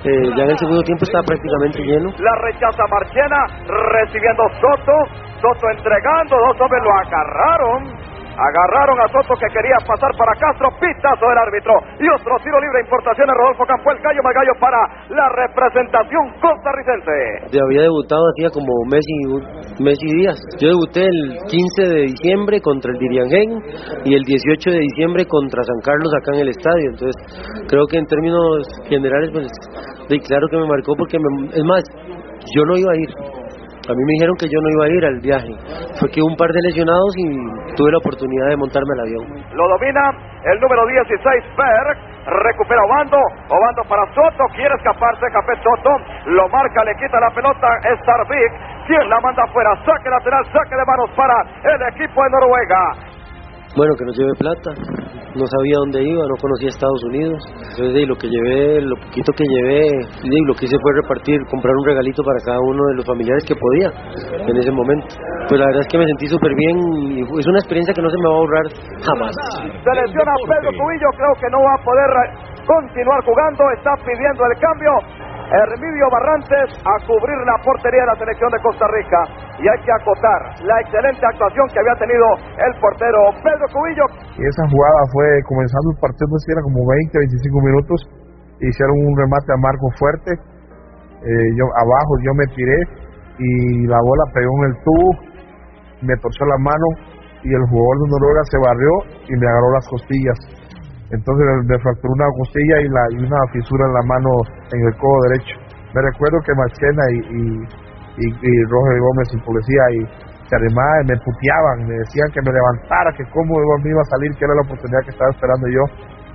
eh, ya en el segundo tiempo estaba prácticamente lleno. La rechaza Marchena, recibiendo Soto, Soto entregando, dos hombres lo agarraron. Agarraron a Soto que quería pasar para Castro, pitazo del árbitro. Y otro tiro libre, importaciones, Rodolfo Campo, el gallo Magallo para la representación costarricense. Ya había debutado hacía como mes y, mes y días. Yo debuté el 15 de diciembre contra el Diriangén y el 18 de diciembre contra San Carlos acá en el estadio. Entonces, creo que en términos generales, pues, de claro que me marcó porque, me, es más, yo no iba a ir a mí me dijeron que yo no iba a ir al viaje. Fue que un par de lesionados y tuve la oportunidad de montarme al avión. Lo domina el número 16, Berg. Recupera Obando. Obando para Soto. Quiere escaparse. Café Soto. Lo marca, le quita la pelota. Starvik. ¿Quién la manda afuera? Saque lateral, saque de manos para el equipo de Noruega. Bueno, que nos lleve plata. No sabía dónde iba, no conocía Estados Unidos. Entonces, lo que llevé, lo poquito que llevé, lo que hice fue repartir, comprar un regalito para cada uno de los familiares que podía en ese momento. Pues la verdad es que me sentí súper bien y es una experiencia que no se me va a ahorrar jamás. Selecciona Pedro Cubillo, creo que no va a poder continuar jugando, está pidiendo el cambio. Hermidio Barrantes a cubrir la portería de la selección de Costa Rica. Y hay que acotar la excelente actuación que había tenido el portero Pedro Cubillo. Y esa jugada fue comenzando el partido, no sé era como 20, 25 minutos. Hicieron un remate a Marco fuerte. Eh, yo abajo yo me tiré y la bola pegó en el tubo, me torció la mano y el jugador de Noruega se barrió y me agarró las costillas entonces me fracturó una costilla y, la, y una fisura en la mano, en el codo derecho. Me recuerdo que Machena y, y, y, y Roger Gómez y policía y se arrimaban, me puteaban, me decían que me levantara, que cómo me iba a salir, que era la oportunidad que estaba esperando yo,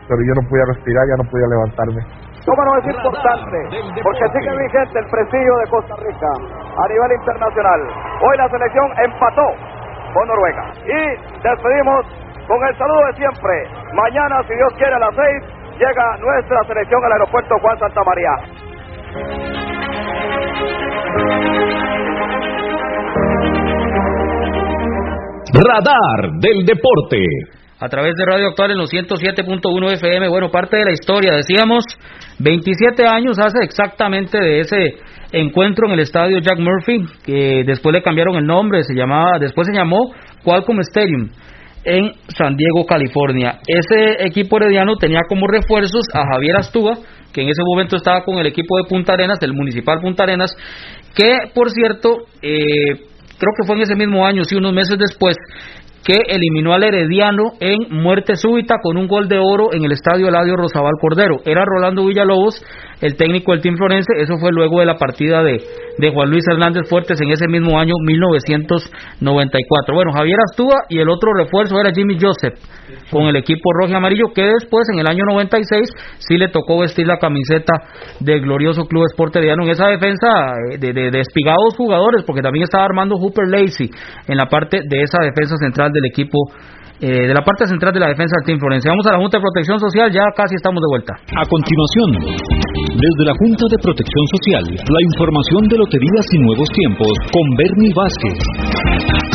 pero yo no podía respirar, ya no podía levantarme. ¿Cómo no es importante? Porque sigue vigente el prestigio de Costa Rica a nivel internacional. Hoy la selección empató con Noruega. Y despedimos con el saludo de siempre. Mañana, si Dios quiere, a las seis, llega nuestra selección al aeropuerto Juan Santa María. Radar del Deporte. A través de Radio Actual en los 107.1 FM. Bueno, parte de la historia, decíamos, 27 años hace exactamente de ese encuentro en el estadio Jack Murphy, que después le cambiaron el nombre, se llamaba, después se llamó Qualcomm Stadium en San Diego, California. Ese equipo herediano tenía como refuerzos a Javier Astúa, que en ese momento estaba con el equipo de Punta Arenas, el Municipal Punta Arenas, que por cierto, eh, creo que fue en ese mismo año, sí, unos meses después, que eliminó al Herediano en muerte súbita con un gol de oro en el estadio Eladio Rosabal Cordero. Era Rolando Villalobos, el técnico del Team Florense, eso fue luego de la partida de, de Juan Luis Hernández Fuertes en ese mismo año 1994. Bueno, Javier Astúa y el otro refuerzo era Jimmy Joseph con el equipo rojo y amarillo que después en el año 96 sí le tocó vestir la camiseta del glorioso Club Esporteriano en esa defensa eh, de, de, de, espigados jugadores porque también estaba Armando Hooper Lacey en la parte de esa defensa central del equipo eh, de la parte central de la defensa del Team Florencia. Vamos a la Junta de Protección Social, ya casi estamos de vuelta. A continuación, desde la Junta de Protección Social, la información de Loterías y Nuevos Tiempos con Bernie Vázquez.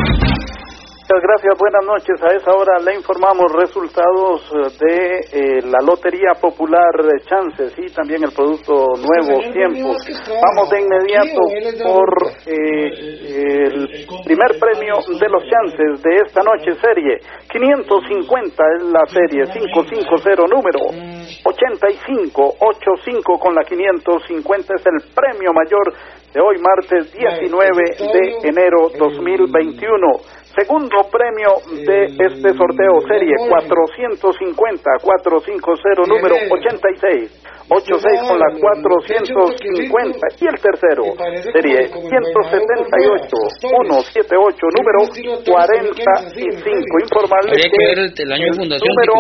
Muchas gracias, buenas noches. A esa hora le informamos resultados de eh, la Lotería Popular de Chances y también el producto Nuevos Tiempos. Vamos de inmediato por eh, el primer premio de los Chances de esta noche serie. 550 es la serie, 550 número, 8585 con la 550 es el premio mayor de hoy martes 19 de enero 2021. Segundo premio de este sorteo serie 450 450 número 86 86 con la 450 y el tercero serie 178 178 número 45 informarle que el, año de fundación número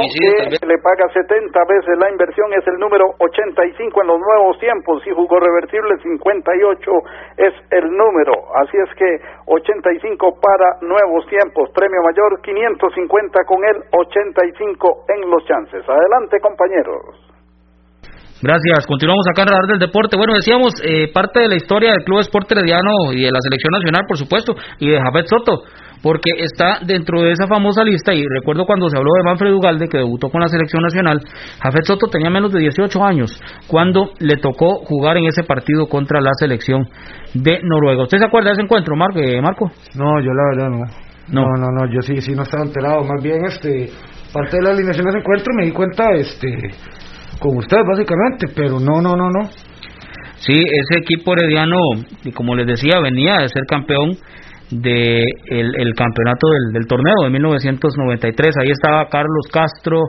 que le paga 70 veces la inversión es el número 85 en los nuevos tiempos. Y jugó reversible 58 es el número. Así es que 85 para nuevos tiempos. Premio mayor 550 con el 85 en los chances. Adelante compañeros Gracias. Continuamos acá en Radar del Deporte. Bueno, decíamos eh, parte de la historia del Club Esporte Herediano y de la Selección Nacional, por supuesto, y de Jafet Soto, porque está dentro de esa famosa lista. Y recuerdo cuando se habló de Manfred Ugalde, que debutó con la Selección Nacional, Jafet Soto tenía menos de 18 años cuando le tocó jugar en ese partido contra la Selección de Noruega. ¿Usted se acuerda de ese encuentro, Marco? Eh, Marco? No, yo la verdad no. No, no, no, yo sí, sí no estaba enterado. Más bien, este, parte de la alineación de ese encuentro me di cuenta, este con ustedes básicamente, pero no, no, no, no. Sí, ese equipo herediano, como les decía, venía de ser campeón de el, campeonato del, del, torneo de 1993. Ahí estaba Carlos Castro,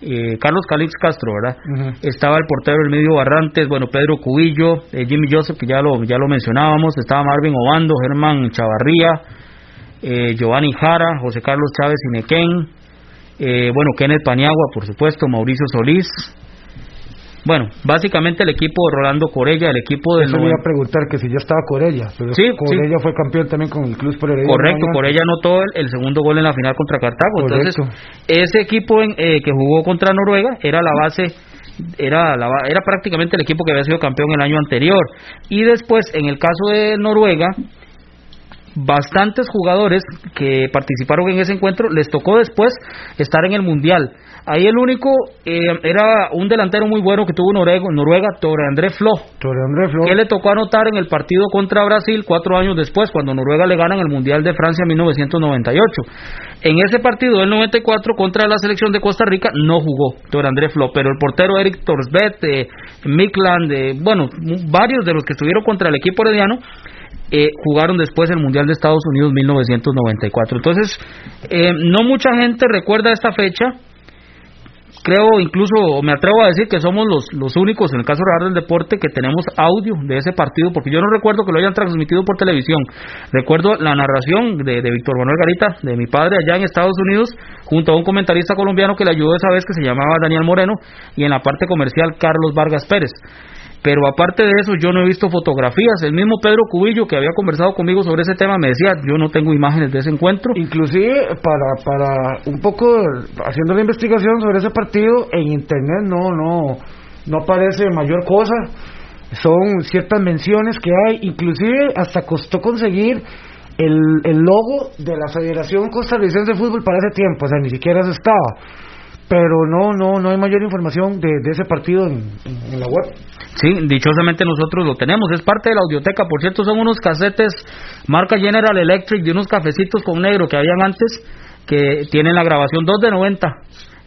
eh, Carlos Calix Castro, ¿verdad? Estaba el portero del medio Barrantes, bueno, Pedro Cubillo, eh, Jimmy Joseph, que ya lo, ya lo mencionábamos, estaba Marvin Obando, Germán Chavarría, eh, Giovanni Jara, José Carlos Chávez Inequén, eh, bueno, Kenneth Paniagua, por supuesto, Mauricio Solís, bueno, básicamente el equipo de Rolando Corella, el equipo de... Eso me iba a preguntar que si ya estaba Corella, pero sí, Corella fue campeón también con el Club por Correcto, Corella anotó el, segundo gol en la final contra Cartago. Entonces, ese equipo en, eh, que jugó contra Noruega era la base era la, era prácticamente el equipo que había sido campeón el año anterior. Y después en el caso de Noruega bastantes jugadores que participaron en ese encuentro les tocó después estar en el mundial Ahí el único eh, era un delantero muy bueno que tuvo Noruega, Noruega Torre André Flo. Que le tocó anotar en el partido contra Brasil cuatro años después, cuando Noruega le gana en el Mundial de Francia en 1998. En ese partido del 94 contra la selección de Costa Rica no jugó Torre André Flo, pero el portero Eric Torsbet, eh, Mikland, eh, bueno, varios de los que estuvieron contra el equipo herediano eh, jugaron después el Mundial de Estados Unidos 1994. Entonces, eh, no mucha gente recuerda esta fecha creo incluso me atrevo a decir que somos los, los únicos en el caso real del deporte que tenemos audio de ese partido porque yo no recuerdo que lo hayan transmitido por televisión. Recuerdo la narración de, de Víctor Manuel Garita de mi padre allá en Estados Unidos junto a un comentarista colombiano que le ayudó esa vez que se llamaba Daniel Moreno y en la parte comercial Carlos Vargas Pérez pero aparte de eso yo no he visto fotografías. El mismo Pedro Cubillo que había conversado conmigo sobre ese tema me decía, yo no tengo imágenes de ese encuentro. Inclusive para, para un poco haciendo la investigación sobre ese partido en internet no, no, no aparece mayor cosa. Son ciertas menciones que hay, inclusive hasta costó conseguir el, el logo de la Federación Costarricense de Fútbol para ese tiempo, o sea, ni siquiera se estaba pero no no no hay mayor información de, de ese partido en, la web. Sí, dichosamente nosotros lo tenemos, es parte de la audioteca, por cierto son unos casetes marca General Electric de unos cafecitos con negro que habían antes que tienen la grabación 2 de 90.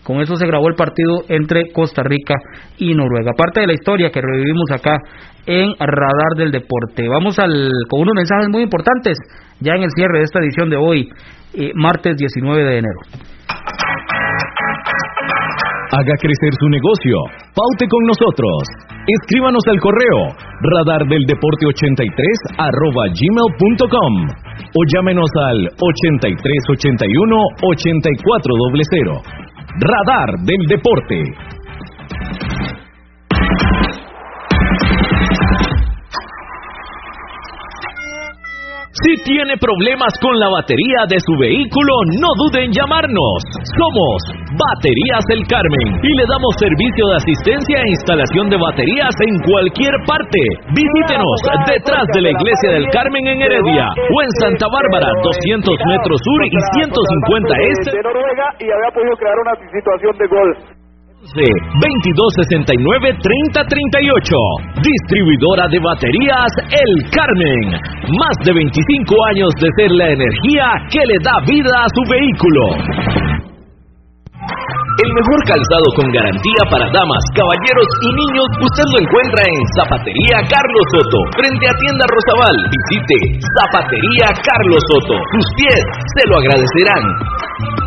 Con eso se grabó el partido entre Costa Rica y Noruega. Parte de la historia que revivimos acá en Radar del Deporte. Vamos al, con unos mensajes muy importantes ya en el cierre de esta edición de hoy, eh, martes 19 de enero. Haga crecer su negocio. Paute con nosotros. Escríbanos al correo radardeldeporte83 arroba gmail.com o llámenos al 8381 8400. Radar del Deporte. Si tiene problemas con la batería de su vehículo, no dude en llamarnos. Somos Baterías El Carmen y le damos servicio de asistencia e instalación de baterías en cualquier parte. Visítenos detrás de la iglesia del Carmen en Heredia o en Santa Bárbara, 200 metros sur y 150 este. De Noruega y había podido crear una situación de gol. 2269 3038. Distribuidora de baterías El Carmen. Más de 25 años de ser la energía que le da vida a su vehículo. El mejor calzado con garantía para damas, caballeros y niños usted lo encuentra en Zapatería Carlos Soto, frente a Tienda Rosabal. Visite Zapatería Carlos Soto. Sus pies se lo agradecerán.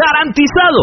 ¡Garantizado!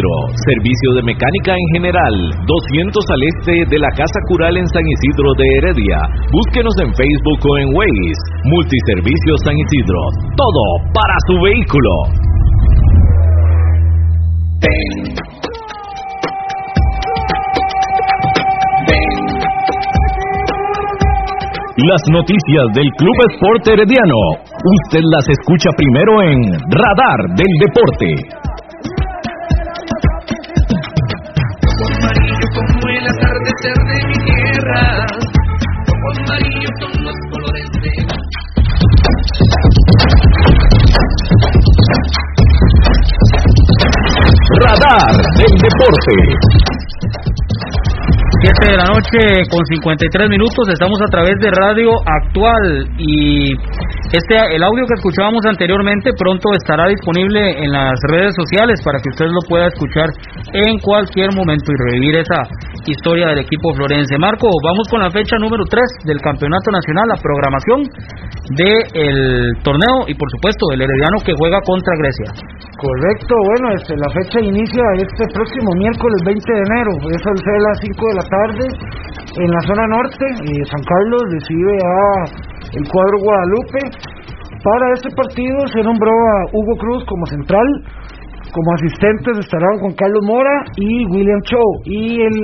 servicio de mecánica en general, 200 al este de la Casa Cural en San Isidro de Heredia. Búsquenos en Facebook o en Waze. Multiservicios San Isidro. Todo para su vehículo. Las noticias del Club Sport Herediano. Usted las escucha primero en Radar del Deporte. Deporte. 7 de la noche con 53 minutos, estamos a través de Radio Actual y este, el audio que escuchábamos anteriormente pronto estará disponible en las redes sociales para que usted lo pueda escuchar en cualquier momento y revivir esa historia del equipo florense. Marco, vamos con la fecha número 3 del Campeonato Nacional, la programación del torneo y por supuesto del Herediano que juega contra Grecia. Correcto, bueno, este, la fecha inicia este próximo miércoles 20 de enero, eso es a las 5 de la tarde en la zona norte. San Carlos recibe a el cuadro Guadalupe. Para este partido se nombró a Hugo Cruz como central, como asistentes estarán Juan Carlos Mora y William Cho y el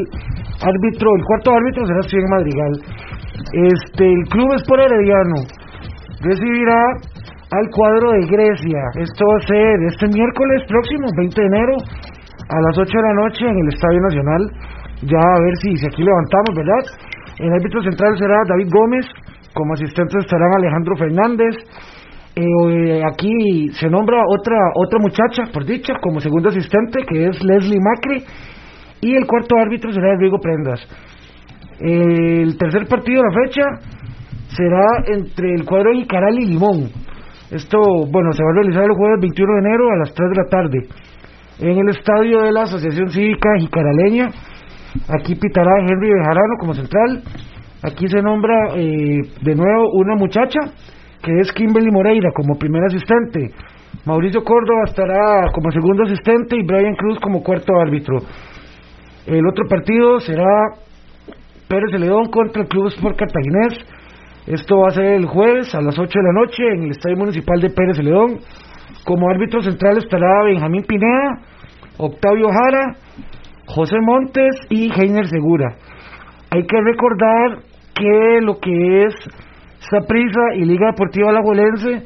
árbitro, el cuarto árbitro será Steven Madrigal. Este, el club es por Herediano recibirá al cuadro de Grecia. Esto va a ser este miércoles próximo, 20 de enero, a las 8 de la noche en el Estadio Nacional. Ya a ver si, si aquí levantamos, ¿verdad? El árbitro central será David Gómez, como asistentes estarán Alejandro Fernández. Eh, aquí se nombra otra otra muchacha, por dicha, como segundo asistente, que es Leslie Macri. Y el cuarto árbitro será Rodrigo Prendas. el tercer partido de la fecha será entre el cuadro Icaral y Limón. Esto, bueno, se va a realizar el jueves 21 de enero a las 3 de la tarde en el estadio de la Asociación Cívica Jicaraleña. Aquí pitará Henry Bejarano como central, Aquí se nombra eh, de nuevo una muchacha que es Kimberly Moreira como primer asistente. Mauricio Córdoba estará como segundo asistente y Brian Cruz como cuarto árbitro. El otro partido será Pérez León contra el Club Sport Cartaginés. Esto va a ser el jueves a las 8 de la noche en el Estadio Municipal de Pérez León. Como árbitro central estará Benjamín Pineda, Octavio Jara, José Montes y Heiner Segura. Hay que recordar que lo que es Saprissa y Liga Deportiva Alajuelense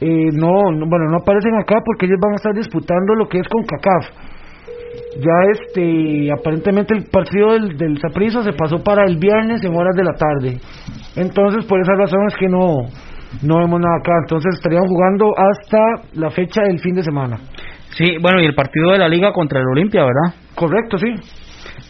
eh, no, no, bueno, no aparecen acá porque ellos van a estar disputando lo que es con CACAF. Ya este, aparentemente el partido del, del Saprissa se pasó para el viernes en horas de la tarde. Entonces, por esa razón es que no, no vemos nada acá. Entonces, estarían jugando hasta la fecha del fin de semana. Sí, bueno, y el partido de la liga contra el Olimpia, ¿verdad? Correcto, sí.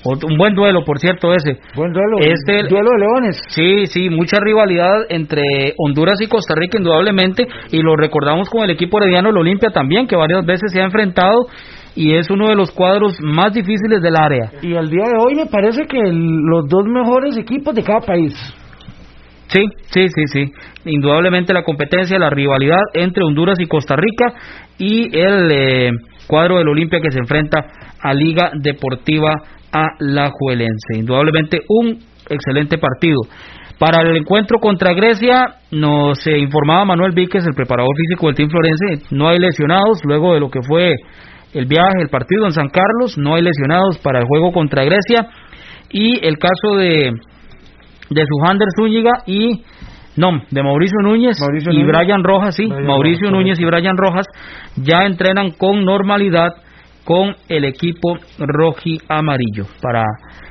Un buen duelo, por cierto, ese. Buen duelo. Este- duelo de leones. Sí, sí, mucha rivalidad entre Honduras y Costa Rica, indudablemente, y lo recordamos con el equipo herediano, el Olimpia también, que varias veces se ha enfrentado y es uno de los cuadros más difíciles del área. Y al día de hoy me parece que los dos mejores equipos de cada país. Sí, sí, sí, sí. Indudablemente la competencia, la rivalidad entre Honduras y Costa Rica y el eh, cuadro del Olimpia que se enfrenta a Liga Deportiva Alajuelense. Indudablemente un excelente partido. Para el encuentro contra Grecia nos eh, informaba Manuel Víquez, el preparador físico del Team Florense, no hay lesionados luego de lo que fue el viaje, el partido en San Carlos, no hay lesionados para el juego contra Grecia y el caso de de Sujander Zúñiga y no, de Mauricio Núñez Mauricio y Núñez. Brian Rojas, sí, Brian Mauricio Rojas, Núñez y Brian Rojas ya entrenan con normalidad con el equipo roji amarillo. Para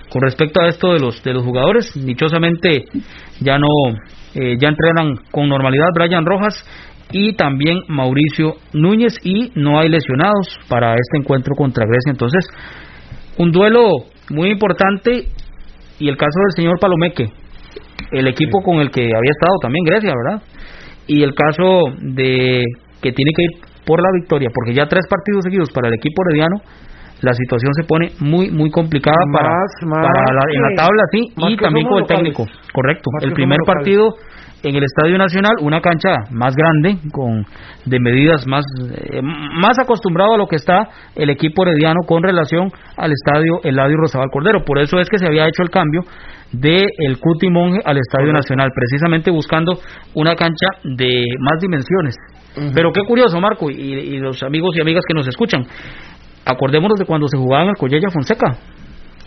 con respecto a esto de los de los jugadores, dichosamente ya no eh, ya entrenan con normalidad Brian Rojas y también Mauricio Núñez y no hay lesionados para este encuentro contra Grecia. Entonces, un duelo muy importante y el caso del señor Palomeque, el equipo con el que había estado también Grecia, ¿verdad? Y el caso de que tiene que ir por la victoria, porque ya tres partidos seguidos para el equipo herediano, la situación se pone muy muy complicada para, Más- más para la, en la tabla, sí, más y también con el técnico, correcto. Más El primer partido en el Estadio Nacional, una cancha más grande, con de medidas más eh, más acostumbrado a lo que está el equipo herediano con relación al estadio Eladio Rosabal Cordero. Por eso es que se había hecho el cambio de el Cuti Monge al Estadio Nacional, precisamente buscando una cancha de más dimensiones. Pero qué curioso, Marco, y, y los amigos y amigas que nos escuchan. Acordémonos de cuando se jugaba en el Collella Fonseca.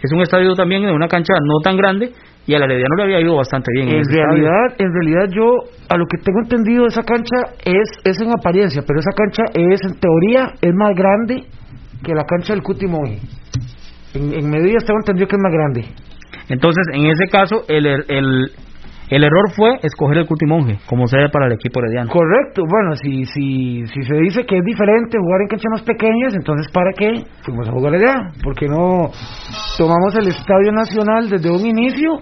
Es un estadio también de una cancha no tan grande y al Herediano le había ido bastante bien. En estadio. realidad, en realidad yo, a lo que tengo entendido, esa cancha es, es en apariencia, pero esa cancha es, en teoría, es más grande que la cancha del Cutimoy. En, en medidas tengo entendido que es más grande. Entonces, en ese caso, el, el, el error fue escoger el Cutimonje como sede para el equipo herediano. Correcto, bueno, si, si, si se dice que es diferente jugar en canchas más pequeñas, entonces ¿para qué? Fuimos a jugar allá, porque no tomamos el Estadio Nacional desde un inicio,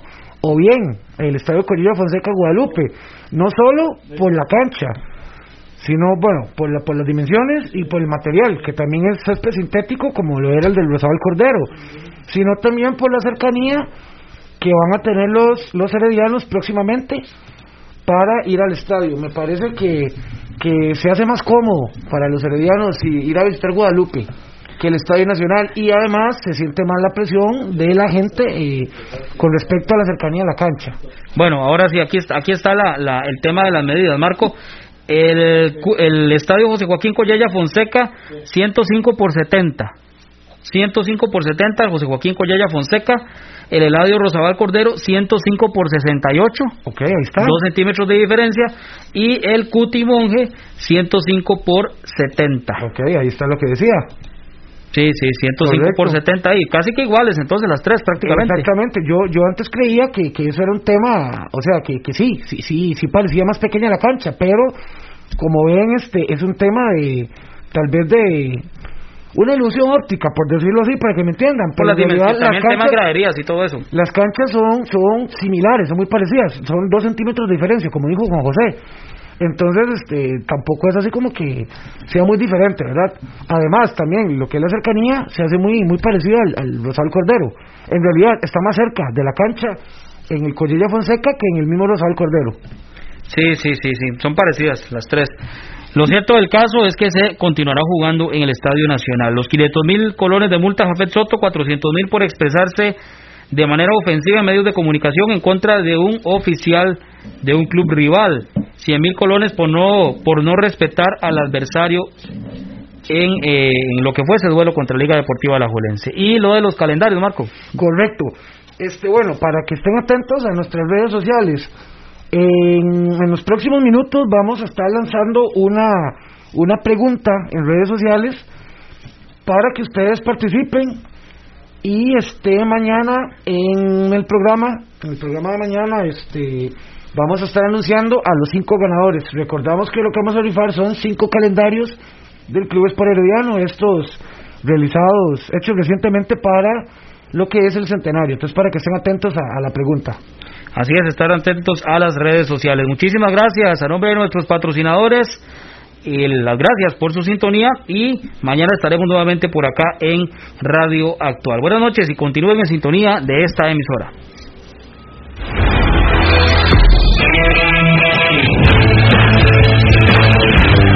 o bien el Estadio Corilla Fonseca Guadalupe, no solo por la cancha, sino, bueno, por, la, por las dimensiones y por el material, que también es césped sintético como lo era el del Rosabal Cordero, sino también por la cercanía que van a tener los, los heredianos próximamente para ir al estadio. Me parece que, que se hace más cómodo para los heredianos ir a visitar Guadalupe que el Estadio Nacional y además se siente más la presión de la gente eh, con respecto a la cercanía a la cancha. Bueno, ahora sí, aquí está, aquí está la, la- el tema de las medidas. Marco, el, el estadio José Joaquín Collella Fonseca, 105 por 70. 105 por 70, José Joaquín Collella Fonseca. El Eladio Rosabal Cordero, 105 por 68. Ok, ahí está. 2 centímetros de diferencia. Y el Cuti Monje, 105 por 70. Ok, ahí está lo que decía. Sí, sí, 105 por Correcto. 70 ahí. Casi que iguales, entonces las tres prácticamente. Exactamente, yo yo antes creía que, que eso era un tema, o sea, que, que sí, sí, sí, sí parecía más pequeña la cancha, pero como ven, este es un tema de, tal vez de una ilusión óptica, por decirlo así, para que me entiendan. Por las en realidad las temas canchas- graderías y todo eso. Las canchas son, son similares, son muy parecidas, son dos centímetros de diferencia, como dijo Juan José. Entonces, este, tampoco es así como que sea muy diferente, ¿verdad? Además, también lo que es la cercanía se hace muy, muy parecido al, al Rosal Cordero. En realidad, está más cerca de la cancha en el Collella Fonseca que en el mismo Rosal Cordero. Sí, sí, sí, sí, son parecidas las tres. Lo cierto del caso es que se continuará jugando en el Estadio Nacional. Los 500 mil colones de multa a Jafet Soto, 400 mil por expresarse de manera ofensiva en medios de comunicación en contra de un oficial de un club rival. 100 mil colones por no, por no respetar al adversario en, eh, en lo que fue ese duelo contra la Liga Deportiva Alajuelense. Y lo de los calendarios, Marco. Correcto. Este, bueno, para que estén atentos a nuestras redes sociales. En, en los próximos minutos vamos a estar lanzando una, una pregunta en redes sociales para que ustedes participen y este mañana en el programa, en el programa de mañana, este vamos a estar anunciando a los cinco ganadores. Recordamos que lo que vamos a rifar son cinco calendarios del Club Sport Herediano, estos realizados, hechos recientemente para lo que es el centenario. Entonces, para que estén atentos a la pregunta. Así es, estar atentos a las redes sociales. Muchísimas gracias a nombre de nuestros patrocinadores. Y las gracias por su sintonía y mañana estaremos nuevamente por acá en Radio Actual. Buenas noches y continúen en sintonía de esta emisora.